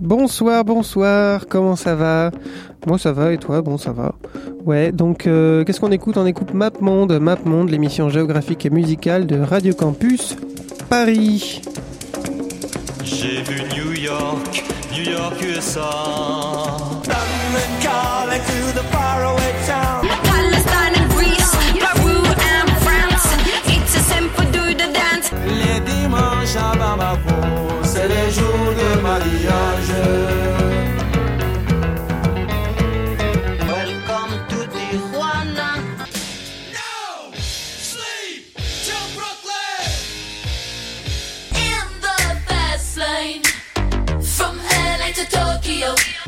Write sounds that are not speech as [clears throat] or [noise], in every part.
Bonsoir, bonsoir, comment ça va? Moi ça va et toi? Bon ça va. Ouais, donc euh, qu'est-ce qu'on écoute? On écoute Map Monde, Map Monde, l'émission géographique et musicale de Radio Campus Paris. J'ai vu New York, New York USA.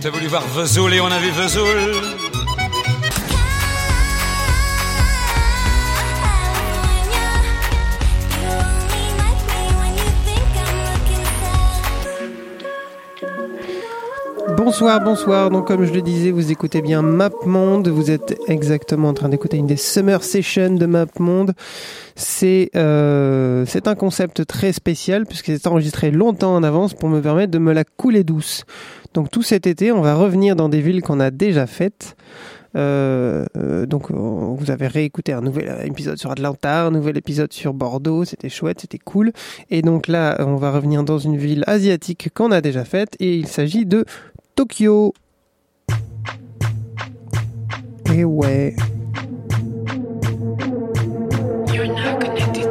T'as voulu voir Vesoul et on a vu Vesoul Bonsoir, bonsoir. Donc comme je le disais, vous écoutez bien Map Monde. Vous êtes exactement en train d'écouter une des Summer Sessions de Map Monde. C'est euh, c'est un concept très spécial puisque c'est enregistré longtemps en avance pour me permettre de me la couler douce. Donc tout cet été, on va revenir dans des villes qu'on a déjà faites. Euh, euh, donc on- vous avez réécouté un nouvel épisode sur Atlanta, un nouvel épisode sur Bordeaux, c'était chouette, c'était cool. Et donc là, on va revenir dans une ville asiatique qu'on a déjà faite et il s'agit de Tokyo. Et ouais. not connected.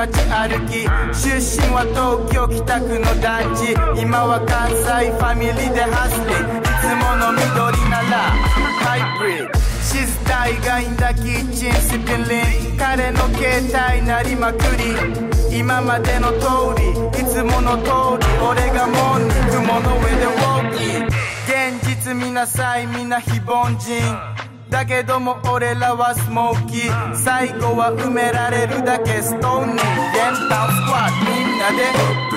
街歩き出身は東京北区の団地。今は関西ファミリーでハスリンいつもの緑ならハイブリッド静体がいんだキッチンスピリン。彼の携帯鳴りまくり。今までの通りいつもの通り。俺がもう肉物上でウォーキー。現実見なさいみんな非凡人。だけども俺らはスモーキー。最後は埋められるだけストーンに。ゲンタウンスクワット。みんなで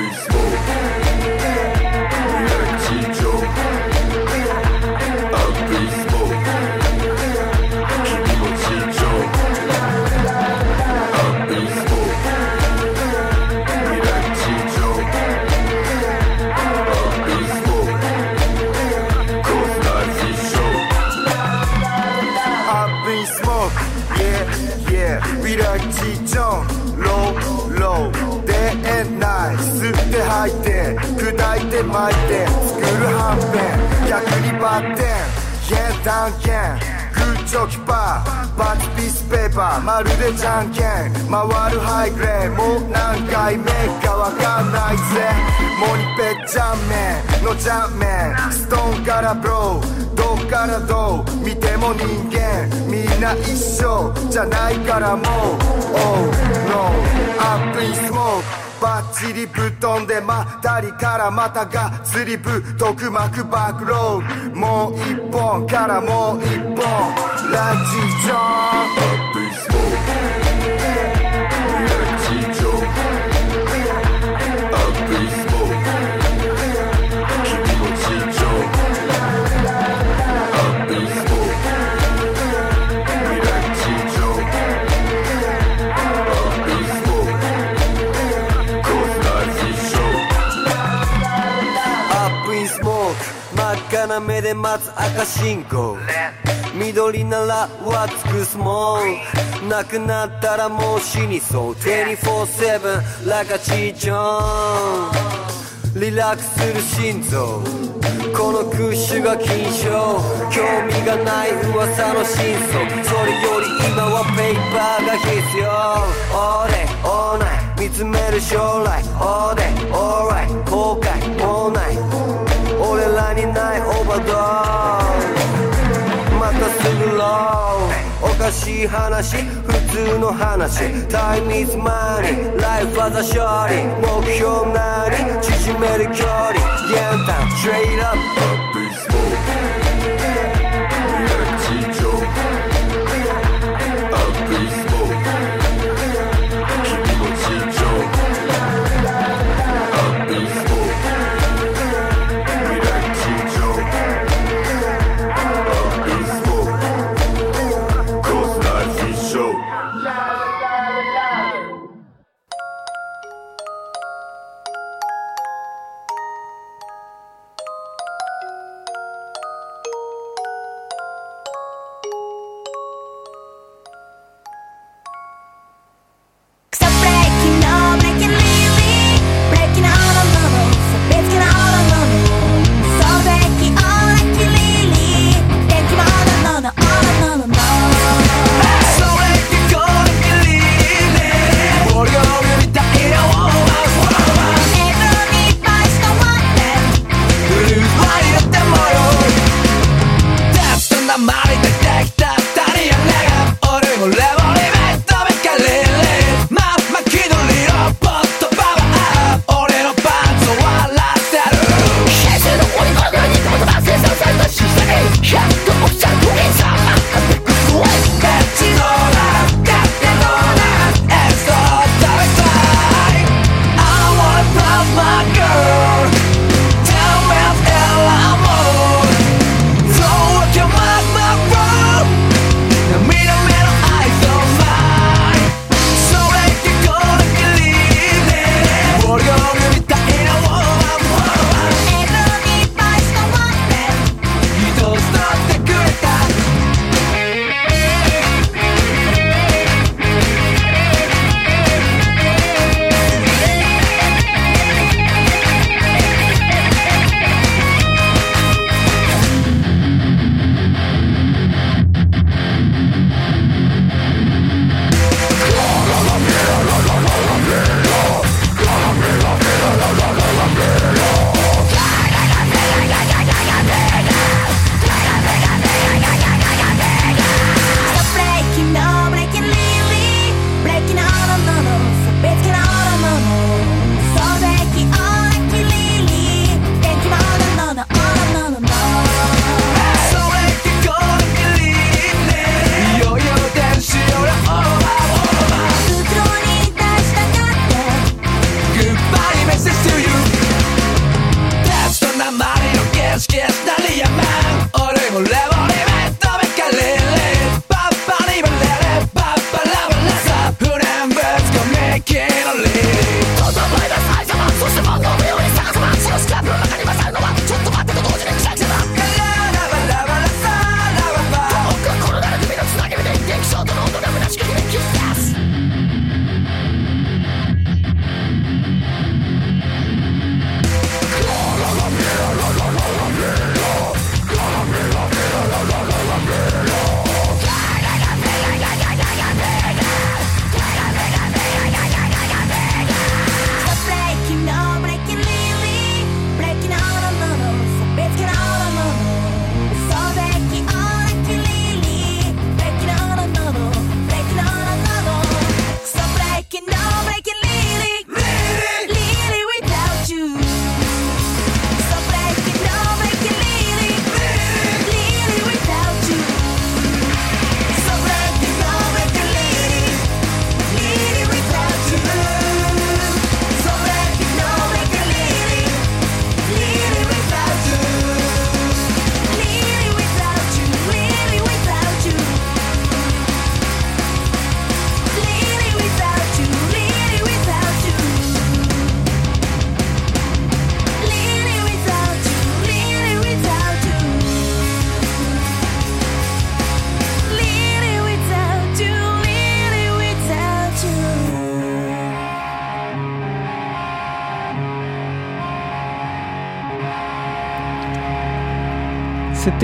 砕いて巻いて作るはんぺん逆にバッテン Yeah, ダンケングッチョキパーバツピースペーパーまるでじゃんけん回るハイグレーもう何回目かわかんないぜモニペッジャンメンのジャンメンストーンからブローどっからどう？見ても人間。みんな一緒じゃないからもう。Oh no アップインスモークバッチリぶっ飛んでまったりからまたがスリぶ毒膜バックロール。もう一本からもう一本。ラジジョン。な目で待つ赤信号。緑ならはつくスモークなくなったらもう死にそう。24-7ラカチーチョンリラックスする心臓。このクッシュが金賞興味がない噂の真相。それより今はペーパーが必要。All day, all night 見つめる将来。All day, alright 後悔もうない。俺らにないオーバードまたすぐローおかしい話普通の話。Time is money. Life was a s h o r t 目標なり縮める距離。玄関 Straight up.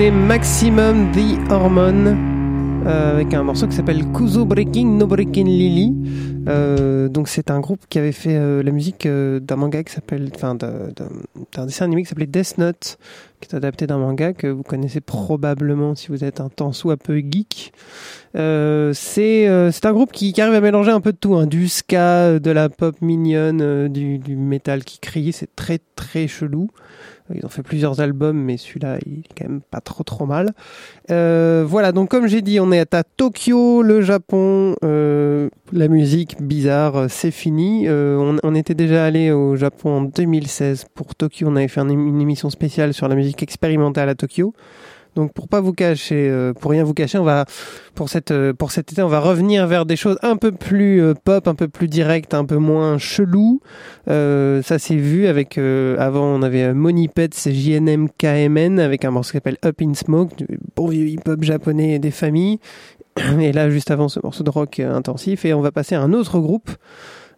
écouté Maximum The Hormone euh, avec un morceau qui s'appelle Kuzo Breaking No Breaking Lily. Euh, donc c'est un groupe qui avait fait euh, la musique d'un manga qui s'appelle, enfin d'un dessin animé qui s'appelait Death Note, qui est adapté d'un manga que vous connaissez probablement si vous êtes un tant soit peu geek. c'est c'est un groupe qui, arrive à mélanger un peu de tout, hein, du ska, de la pop mignonne, du, du qui crie, c'est très très chelou. Ils ont fait plusieurs albums, mais celui-là, il est quand même pas trop trop mal. Euh, voilà, donc comme j'ai dit, on est à Tokyo, le Japon. euh, la musique bizarre, euh, c'est fini. Euh, on, on était déjà allé au Japon en 2016 pour Tokyo. On avait fait un- une émission spéciale sur la musique expérimentale à Tokyo. Donc pour pas vous cacher, euh, pour rien vous cacher, on va pour cette euh, pour cet été, on va revenir vers des choses un peu plus euh, pop, un peu plus directes, un peu moins chelou. Ça s'est vu avec avant on avait Monipets et JNM KMN avec un morceau qui s'appelle Up in Smoke, du bon vieux hip-hop japonais des familles. [clears throat] Et là juste avant ce morceau de rock intensif et on va passer à un autre groupe.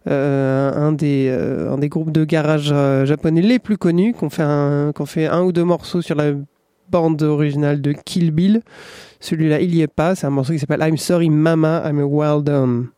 Un des un des groupes de garage japonais les plus connus qu'on fait qu'on fait un ou deux morceaux sur la bande originale de Kill Bill. Celui-là, il y est pas. C'est un morceau qui s'appelle I'm Sorry Mama, I'm a Wild Done.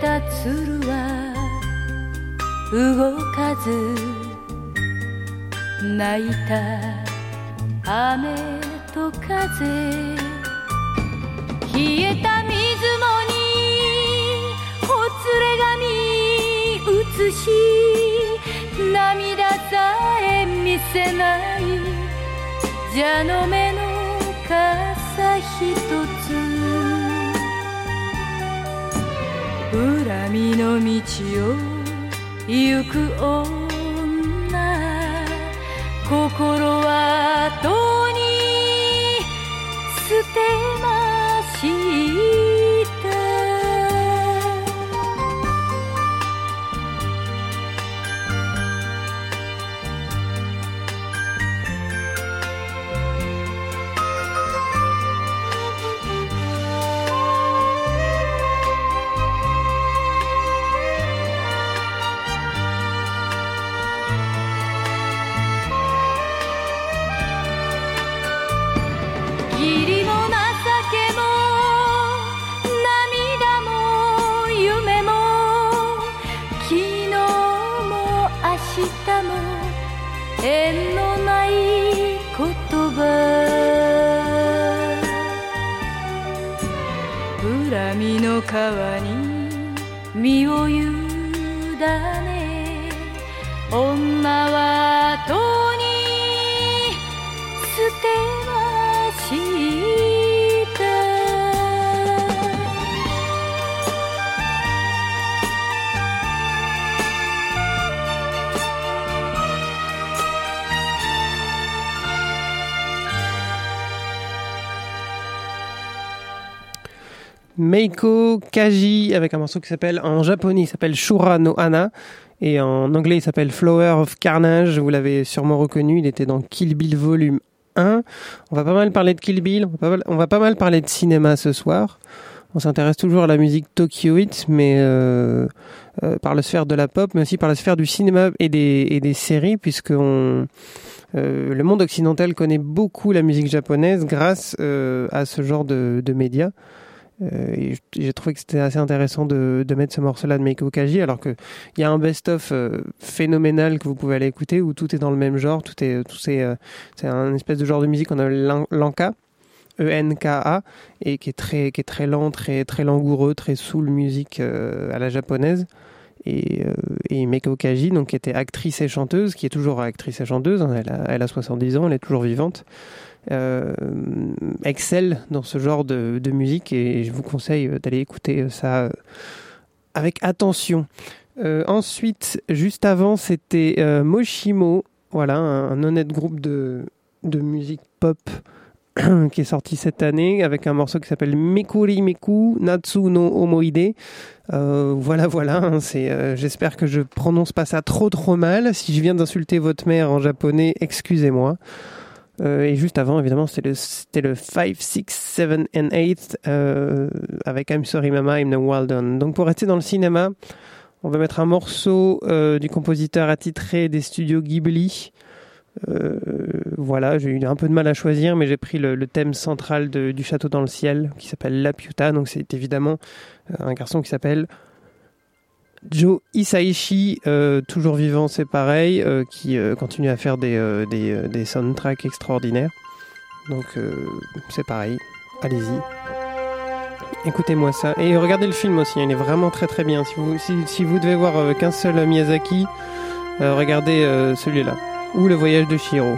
た鶴は動かず泣いた雨と風冷えた水面にほつれ髪映し涙さえ見せない。蛇の目の傘ひとつ。闇の道を行く女。恨みの川に身を委ね女はとに捨て Meiko Kaji avec un morceau qui s'appelle en japonais il s'appelle Shura no Hana et en anglais il s'appelle Flower of Carnage. Vous l'avez sûrement reconnu, il était dans Kill Bill volume 1. On va pas mal parler de Kill Bill, on va pas mal, on va pas mal parler de cinéma ce soir. On s'intéresse toujours à la musique tokyoïte, mais euh, euh, par la sphère de la pop, mais aussi par la sphère du cinéma et des, et des séries, puisque euh, le monde occidental connaît beaucoup la musique japonaise grâce euh, à ce genre de, de médias. Euh, j'ai trouvé que c'était assez intéressant de, de mettre ce morceau-là de Meiko Kaji, alors que il y a un best-of euh, phénoménal que vous pouvez aller écouter où tout est dans le même genre, tout est, tout c'est, euh, c'est un espèce de genre de musique qu'on appelle l'an- l'anka, E-N-K-A, et qui est très, qui est très lent, très, très langoureux, très soul musique euh, à la japonaise. Et, euh, et Meiko Kaji, donc, qui était actrice et chanteuse, qui est toujours actrice et chanteuse, hein, elle, a, elle a 70 ans, elle est toujours vivante, euh, excelle dans ce genre de, musique et je vous conseille euh, d'aller écouter ça euh, avec attention. Euh, ensuite, juste avant, c'était euh, Moshimo, voilà, un, honnête groupe de, de musique pop [clears throat] qui est sorti cette année avec un morceau qui s'appelle Mikuri Miku Natsu no Omoide. Euh, voilà, voilà. hein, c'est. euh, J'espère que je prononce pas ça trop trop mal. Si je viens d'insulter votre mère en japonais, excusez-moi. Euh, et juste avant, évidemment, c'était le, c'était le 5, 6, 7 and 8 euh, avec I'm Sorry Mama, I'm the Wild One. Donc pour rester dans le cinéma, on va mettre un morceau euh, du compositeur attitré des studios Ghibli. Voilà, j'ai eu un peu de mal à choisir, mais j'ai pris le, thème central du château dans le ciel, qui s'appelle La Piuta. Donc c'est évidemment un garçon qui s'appelle Joe Hisaishi, euh, toujours vivant, c'est pareil, euh, qui euh, continue à faire des, euh, des, des soundtracks extraordinaires. Donc c'est pareil, allez-y. Écoutez-moi ça. Et regardez le film aussi, hein, il est vraiment très très bien. Si vous, si, vous devez voir qu'un seul Miyazaki, regardez celui-là. Ou le voyage de Shiro.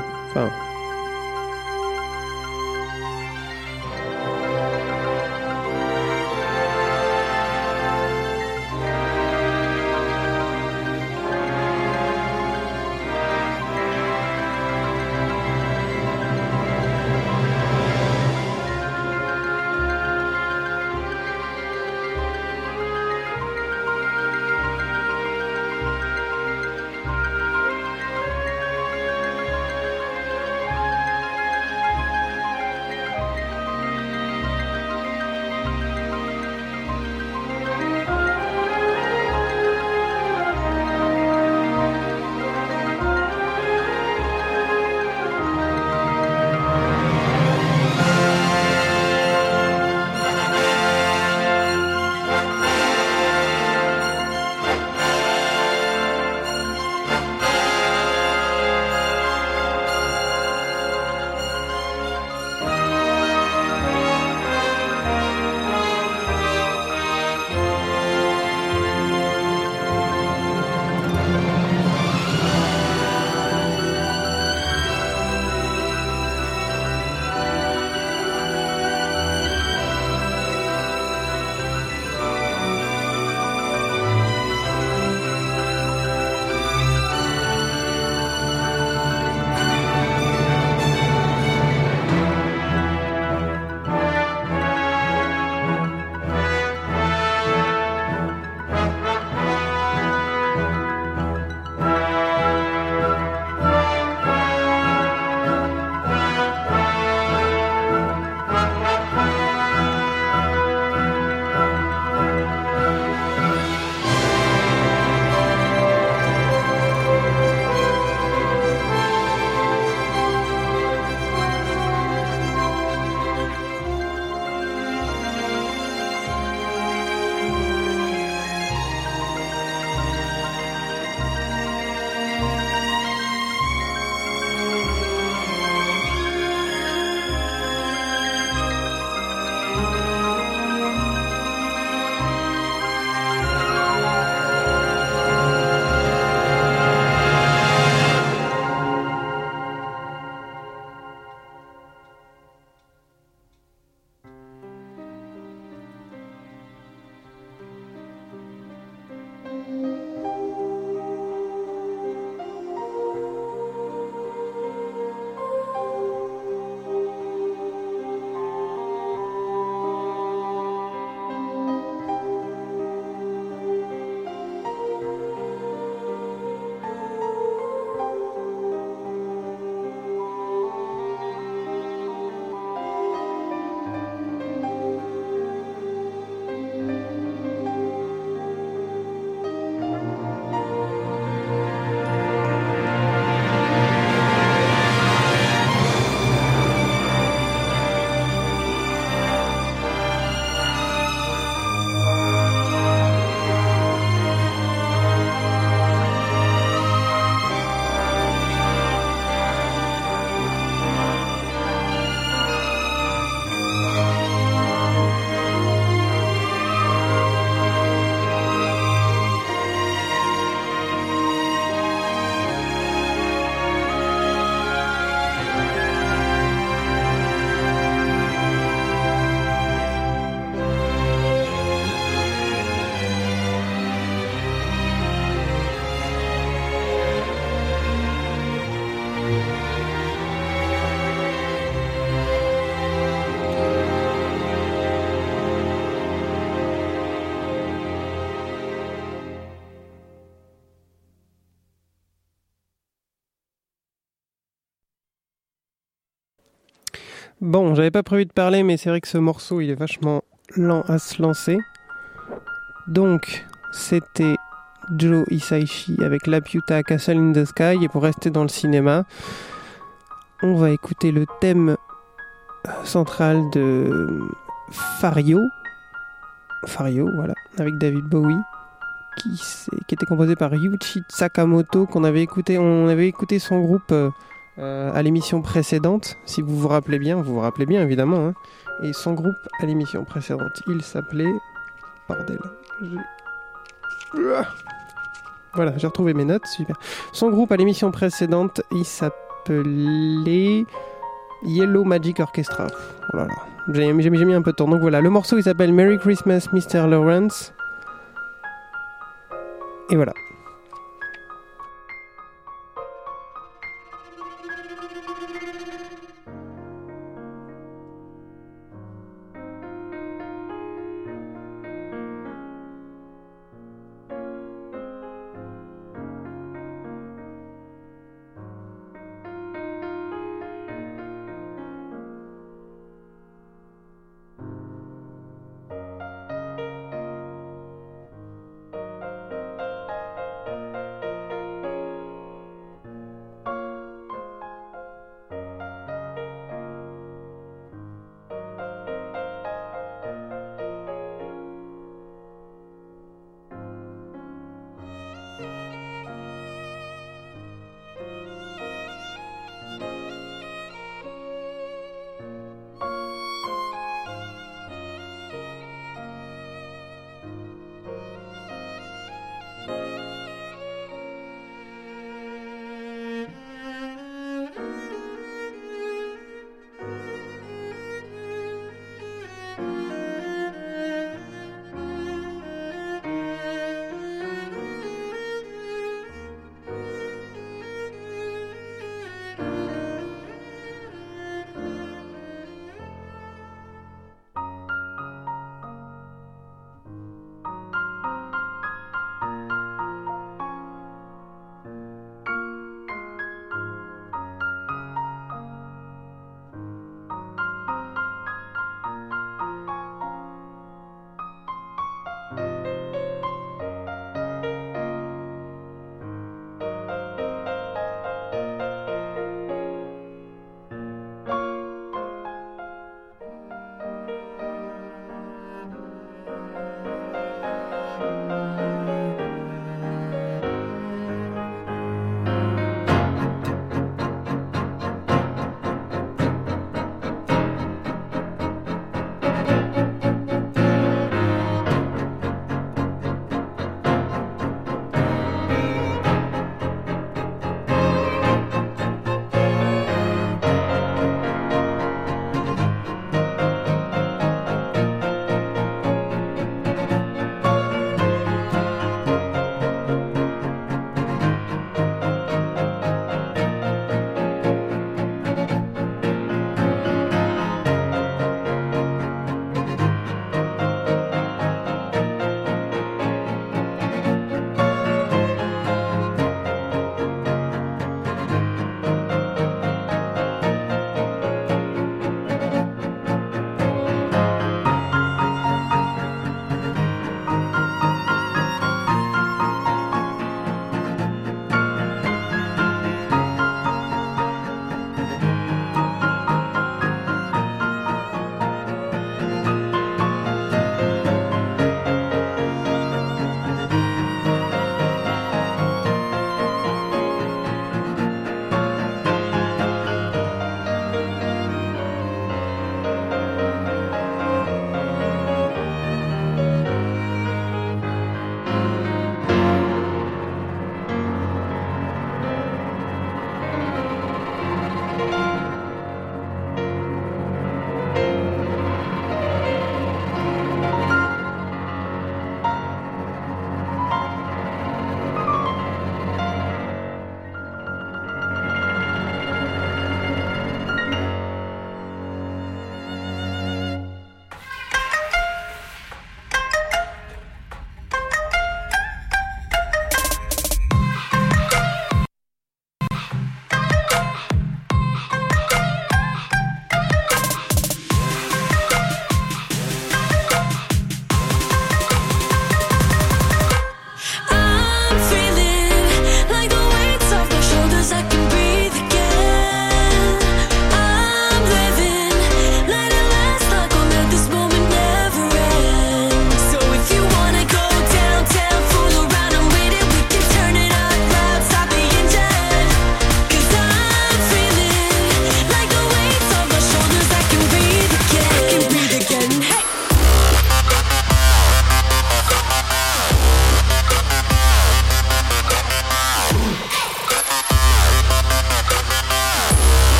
Bon, j'avais pas prévu de parler, mais c'est vrai que ce morceau, il est vachement lent à se lancer. Donc, c'était Joe Hisaishi avec La Piuta Castle in the Sky. Et pour rester dans le cinéma, on va écouter le thème euh, central de Fario. Fario, voilà, avec David Bowie. Qui, était composé par Yuichi Sakamoto, qu'on avait écouté, on avait écouté son groupe euh, à l'émission précédente, si vous vous rappelez bien, vous vous rappelez bien évidemment, hein. et son groupe à l'émission précédente, il s'appelait, bordel, Ouah. voilà, j'ai retrouvé mes notes, super. Son groupe à l'émission précédente, il s'appelait Yellow Magic Orchestra. Oh là là, j'ai mis un peu de temps. Donc voilà, le morceau il s'appelle Merry Christmas Mr. Lawrence. Et voilà.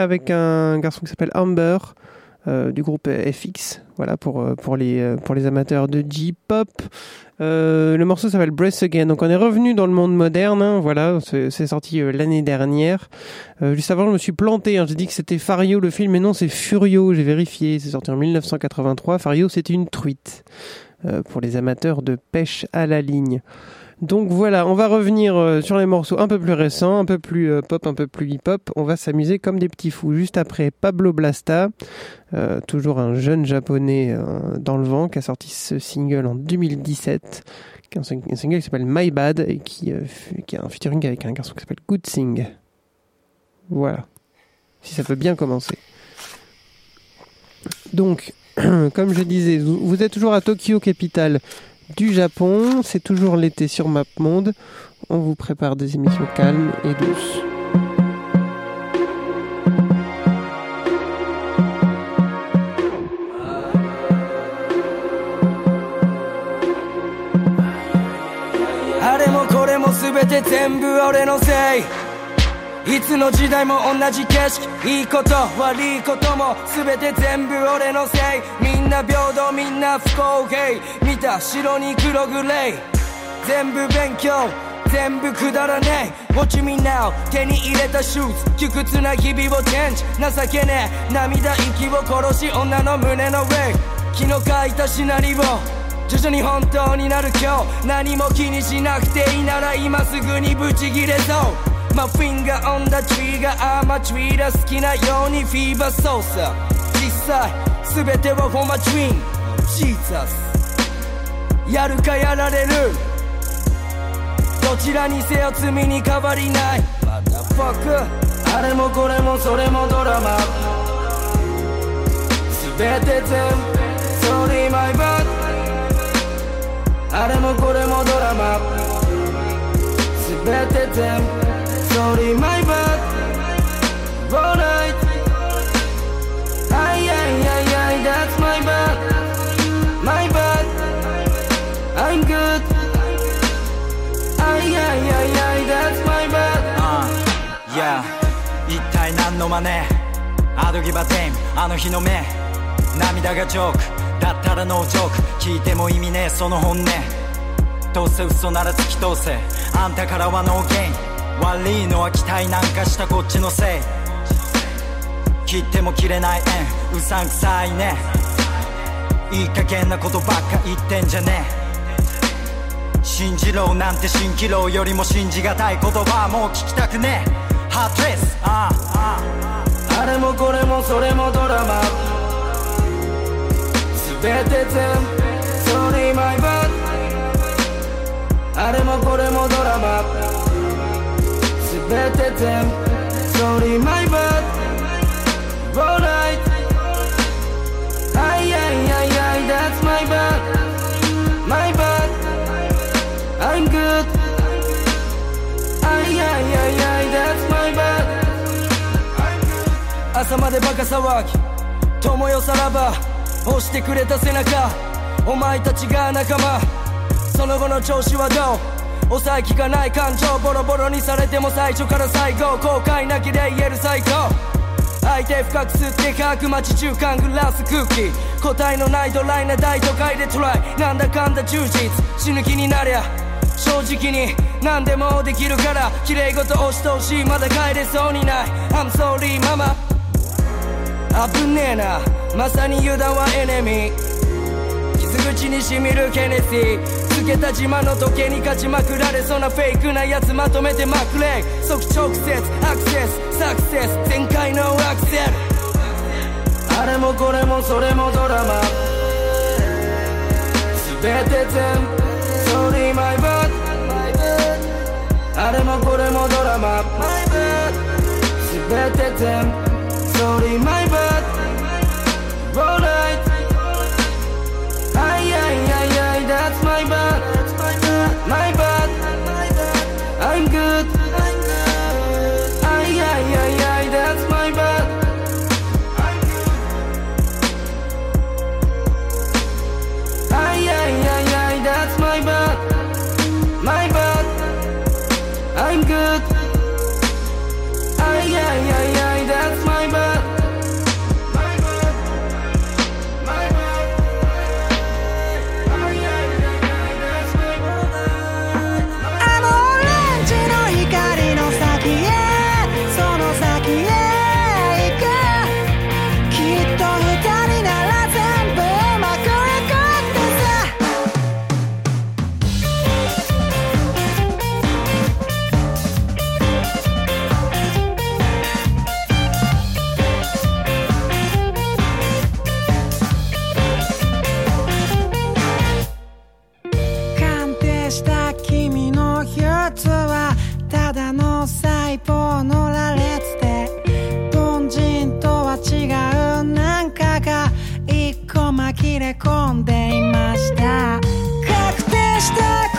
Avec un garçon qui s'appelle Amber euh, du groupe FX. Voilà pour euh, pour les euh, pour les amateurs de J-pop. Euh, le morceau s'appelle Breath Again. Donc on est revenu dans le monde moderne. hein, voilà, c'est sorti euh, l'année dernière. Juste avant, je me suis planté. hein, J'ai dit que c'était Fario le film, mais non, c'est Furio. J'ai vérifié. C'est sorti en 1983. Fario, c'était une truite pour les amateurs de pêche à la ligne. Donc voilà, on va revenir euh, sur les morceaux un peu plus récents, un peu plus euh, pop, un peu plus hip-hop. On va s'amuser comme des petits fous. Juste après Pablo Blasta, euh, toujours un jeune japonais dans le vent qui a sorti ce single en 2017, qui est un, sing- un single qui s'appelle My Bad et qui, qui a un featuring avec un garçon qui s'appelle Good Sing. Voilà, si ça peut bien commencer. Donc, [clears throat] comme je disais, vous, êtes toujours à Tokyo, capitale du Japon. C'est toujours l'été sur MapMonde. On vous prépare des émissions calmes et douces. あれいつの時代も同じ景色。いいこと悪いことも全て全部俺のせい。みんな平等みんな不公平。見た白に黒グレー全部勉強全部くだらねえ。Watch me now 手に入れたシューズ。窮屈な日々をチェンジ。情けねえ。涙息を殺し女の胸の上。昨日書いたシナリオ。徐々に本当になる今日。何も気にしなくていいなら今すぐにブチギレそう My finger on the trigger アーマチュイラ好きなようにフィーバー操作実際全ては for my dream Jesus やるかやられる。どちらにせよ罪に変わりない。Motherfuck あれもこれもそれもドラマ。全て全部 Sorry my bad あれもこれもドラマ。全て全部。Sorry my bad Alright はいはいはいはい That's my bad My bad I'm good はいはいはいはい That's my bad いや一体何の真似？アドギバテイム。あの日の目。涙がジョーク。だったらノージョーク。聞いても意味ねえ。その本音。どうせ嘘なら突き通せ。あんたからはノーゲイン。悪いのは期待なんかしたこっちのせい。切っても切れない縁うさんくさいね。いい加減なことばっか言ってんじゃねえ。信じろなんて蜃気楼よりも信じがたい言葉はもう聞きたくねえ。ハートレスあああ。あれもこれもそれもドラマ。全て全部。Sorry my bad あれもこれもドラマ。全て全部 Sorry my bad Alright はいはいはいはい That's my bad My bad I'm good はいはいはいはい That's my bad 朝までバカ騒ぎ。友よさらば。押してくれた背中。お前たちが仲間。その後の調子はどう？抑えきかない感情ボロボロにされても最初から最後後悔なきで言える最高相手深く吸って乾く街中間グラス空気。答えのないドライな大都会でトライ。なんだかんだ充実。死ぬ気になりゃ。正直に。何でもできるから。綺麗事押し通し。いまだ帰れそうにない。I'm sorry ママ危ねえな。まさに油断はエネミー口にしみるケネディつけた島の時計に勝ちまくられそうなフェイクなやつまとめてまくれ。即直接アクセスサクセス全開のアクセル。あれもこれもそれもドラマ。全て全部 Sorry my bad あれもこれもドラマ。全て全部 Sorry my bad h t h t ay, ay, ay, that's my bad. My bad. I'm good. 込んでいました。確定した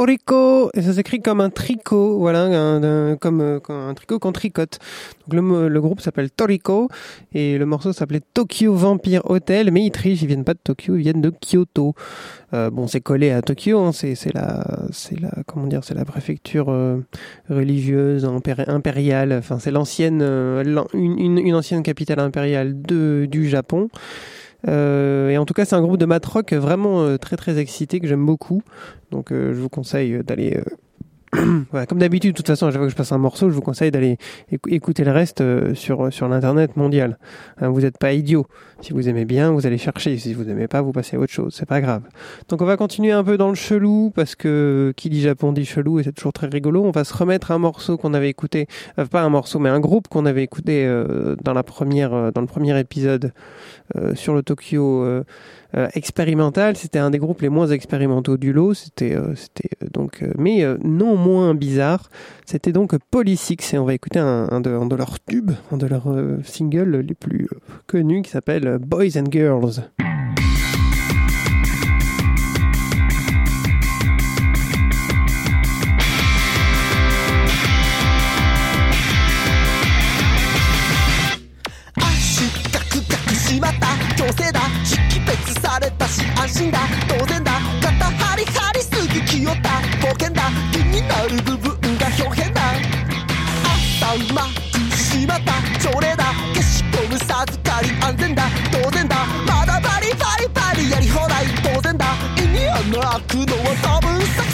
Toriko et ça s'écrit comme un tricot, voilà, euh, comme un tricot qu'on tricote. Donc le, groupe s'appelle Toriko et le morceau s'appelait Tokyo Vampire Hotel, mais ils trichent, ils viennent pas de Tokyo, ils viennent de Kyoto. Euh, bon, c'est collé à Tokyo, hein, c'est la, c'est la, comment dire, c'est la préfecture euh, religieuse impéri- impériale. Enfin, c'est l'ancienne, euh, une, une, une ancienne capitale impériale de du Japon. Euh, et en tout cas, c'est un groupe de mat rock vraiment euh, très très excité que j'aime beaucoup. Donc, euh, je vous conseille d'aller. [clears throat] comme d'habitude, de toute façon, à chaque fois que je passe un morceau, je vous conseille d'aller écou- écouter le reste sur sur l'internet mondial. Hein, vous n'êtes pas idiot. Si vous aimez bien, vous allez chercher. Si vous aimez pas, vous passez à autre chose. C'est pas grave. Donc, on va continuer un peu dans le chelou parce que qui dit Japon dit chelou et c'est toujours très rigolo. On va se remettre un morceau qu'on avait écouté, euh, pas un morceau, mais un groupe qu'on avait écouté euh, dans la première, euh, dans le premier épisode sur le Tokyo expérimental. C'était un des groupes les moins expérimentaux du lot. C'était, c'était donc, mais non moins bizarre. C'était donc Polysix et on va écouter un, de, leurs tubes, un de leurs singles les plus connus qui s'appelle euh, Boys and Girls. り安全だ。当然だ。まだバリバリバリやり放題。当然だ。意味はなくのは多分さ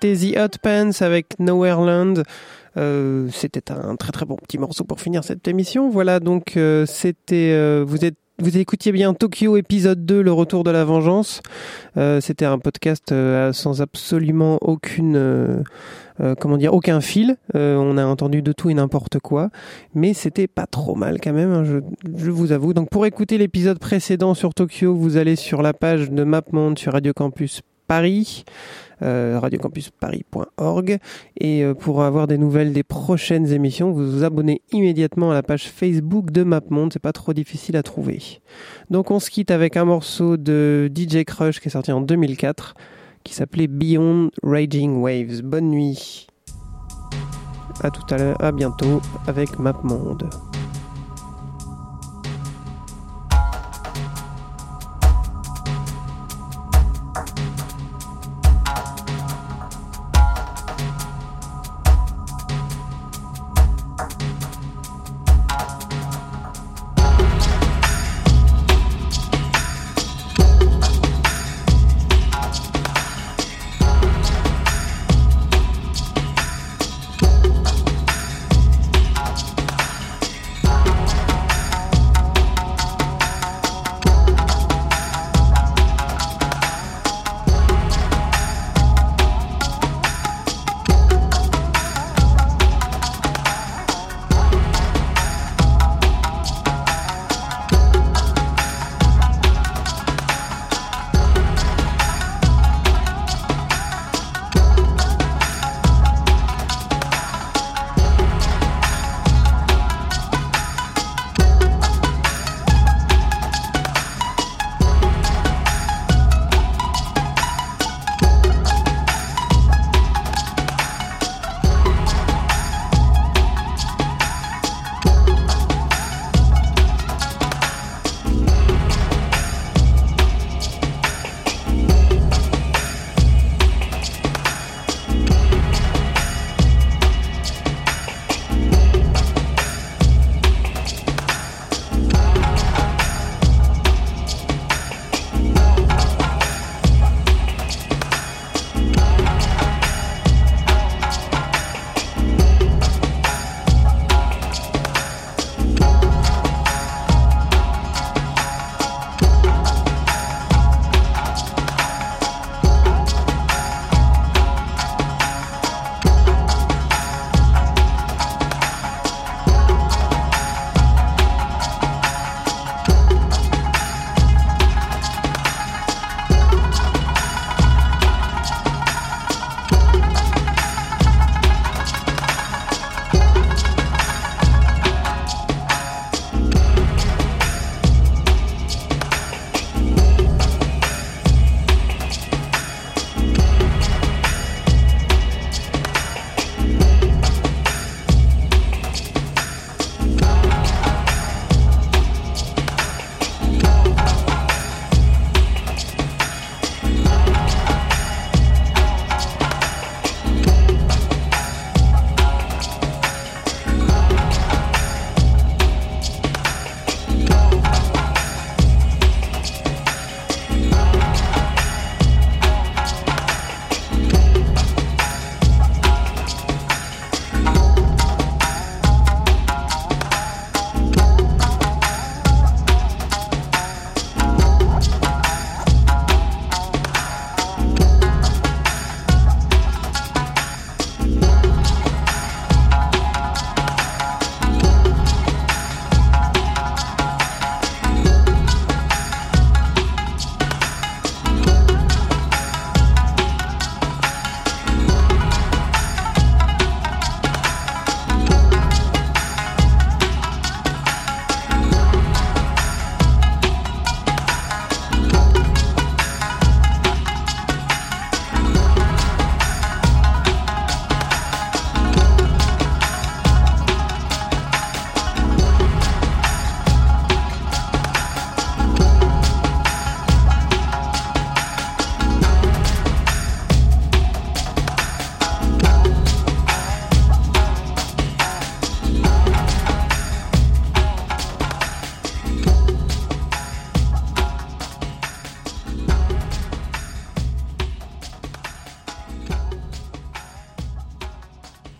c'était The Hot Pants avec Nowhereland. Euh, c'était un très très bon petit morceau pour finir cette émission. Voilà, donc euh, c'était euh, vous êtes vous écoutiez bien Tokyo épisode 2, le retour de la vengeance. Euh, c'était un podcast euh, sans absolument aucune euh, comment dire aucun fil. on a entendu de tout et n'importe quoi, mais c'était pas trop mal quand même. Hein, je, je, vous avoue. Donc pour écouter l'épisode précédent sur Tokyo, vous allez sur la page de MapMonde sur Radio Campus Paris. Euh, radiocampusparis.org. Et euh, pour avoir des nouvelles des prochaines émissions, vous vous abonnez immédiatement à la page Facebook de MapMonde. C'est pas trop difficile à trouver. Donc on se quitte avec un morceau de DJ Crush qui est sorti en 2004 qui s'appelait Beyond Raging Waves. Bonne nuit. À tout à l'heure, à bientôt avec MapMonde.